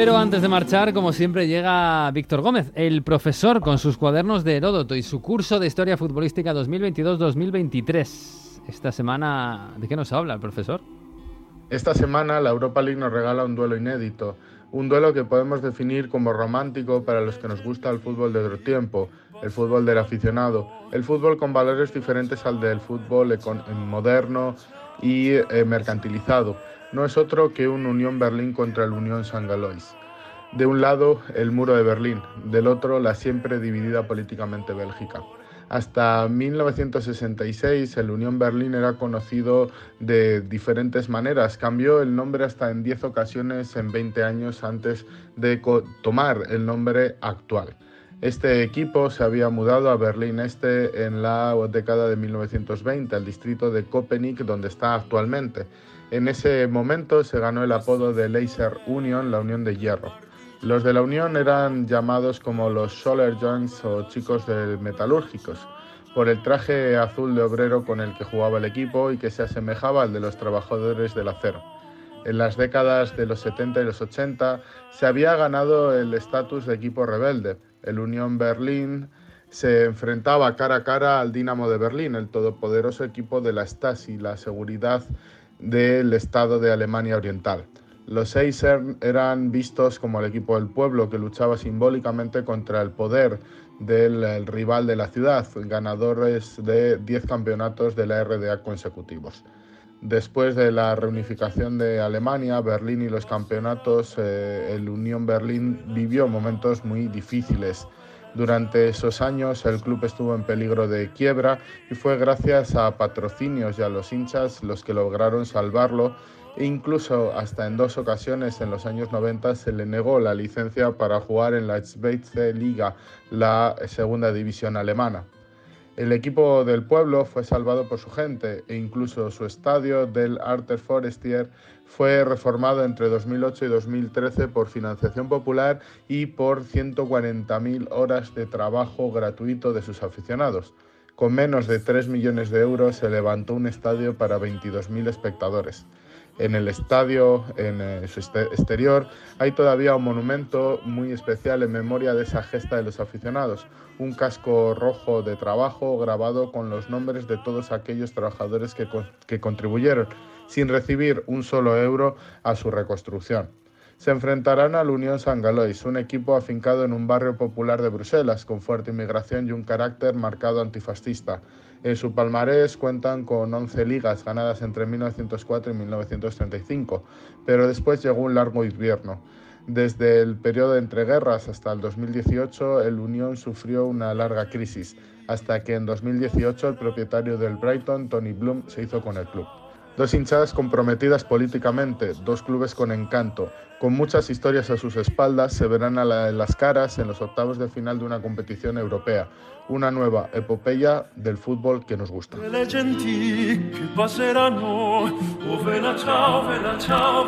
Pero antes de marchar, como siempre, llega Víctor Gómez, el profesor, con sus cuadernos de Heródoto y su curso de Historia Futbolística 2022-2023. Esta semana, ¿de qué nos habla el profesor? Esta semana la Europa League nos regala un duelo inédito, un duelo que podemos definir como romántico para los que nos gusta el fútbol de otro tiempo, el fútbol del aficionado, el fútbol con valores diferentes al del fútbol moderno y eh, mercantilizado no es otro que un Unión Berlín contra el Unión San Galois. De un lado, el muro de Berlín, del otro, la siempre dividida políticamente Bélgica. Hasta 1966 el Unión Berlín era conocido de diferentes maneras. Cambió el nombre hasta en 10 ocasiones en 20 años antes de tomar el nombre actual. Este equipo se había mudado a Berlín Este en la década de 1920, al distrito de Köpenick, donde está actualmente. En ese momento se ganó el apodo de Laser Union, la Unión de Hierro. Los de la Unión eran llamados como los Solar Junks o chicos de metalúrgicos, por el traje azul de obrero con el que jugaba el equipo y que se asemejaba al de los trabajadores del acero. En las décadas de los 70 y los 80 se había ganado el estatus de equipo rebelde. El Unión Berlín se enfrentaba cara a cara al Dinamo de Berlín, el todopoderoso equipo de la Stasi, la seguridad del Estado de Alemania Oriental. Los Eiser eran vistos como el equipo del pueblo que luchaba simbólicamente contra el poder del rival de la ciudad, ganadores de 10 campeonatos de la RDA consecutivos. Después de la reunificación de Alemania, Berlín y los campeonatos, eh, el Unión Berlín vivió momentos muy difíciles durante esos años el club estuvo en peligro de quiebra y fue gracias a patrocinios y a los hinchas los que lograron salvarlo incluso hasta en dos ocasiones en los años 90 se le negó la licencia para jugar en la Zweite Liga, la segunda división alemana. El equipo del pueblo fue salvado por su gente e incluso su estadio del Arter Forestier fue reformado entre 2008 y 2013 por financiación popular y por 140.000 horas de trabajo gratuito de sus aficionados. Con menos de 3 millones de euros se levantó un estadio para 22.000 espectadores. En el estadio, en su exterior, hay todavía un monumento muy especial en memoria de esa gesta de los aficionados, un casco rojo de trabajo grabado con los nombres de todos aquellos trabajadores que contribuyeron, sin recibir un solo euro, a su reconstrucción se enfrentarán al Unión San Galois, un equipo afincado en un barrio popular de Bruselas, con fuerte inmigración y un carácter marcado antifascista. En su palmarés cuentan con 11 ligas ganadas entre 1904 y 1935, pero después llegó un largo invierno. Desde el periodo de entreguerras hasta el 2018, el Unión sufrió una larga crisis, hasta que en 2018 el propietario del Brighton, Tony Bloom, se hizo con el club. Dos hinchadas comprometidas políticamente, dos clubes con encanto, con muchas historias a sus espaldas, se verán a las caras en los octavos de final de una competición europea, una nueva epopeya del fútbol que nos gusta.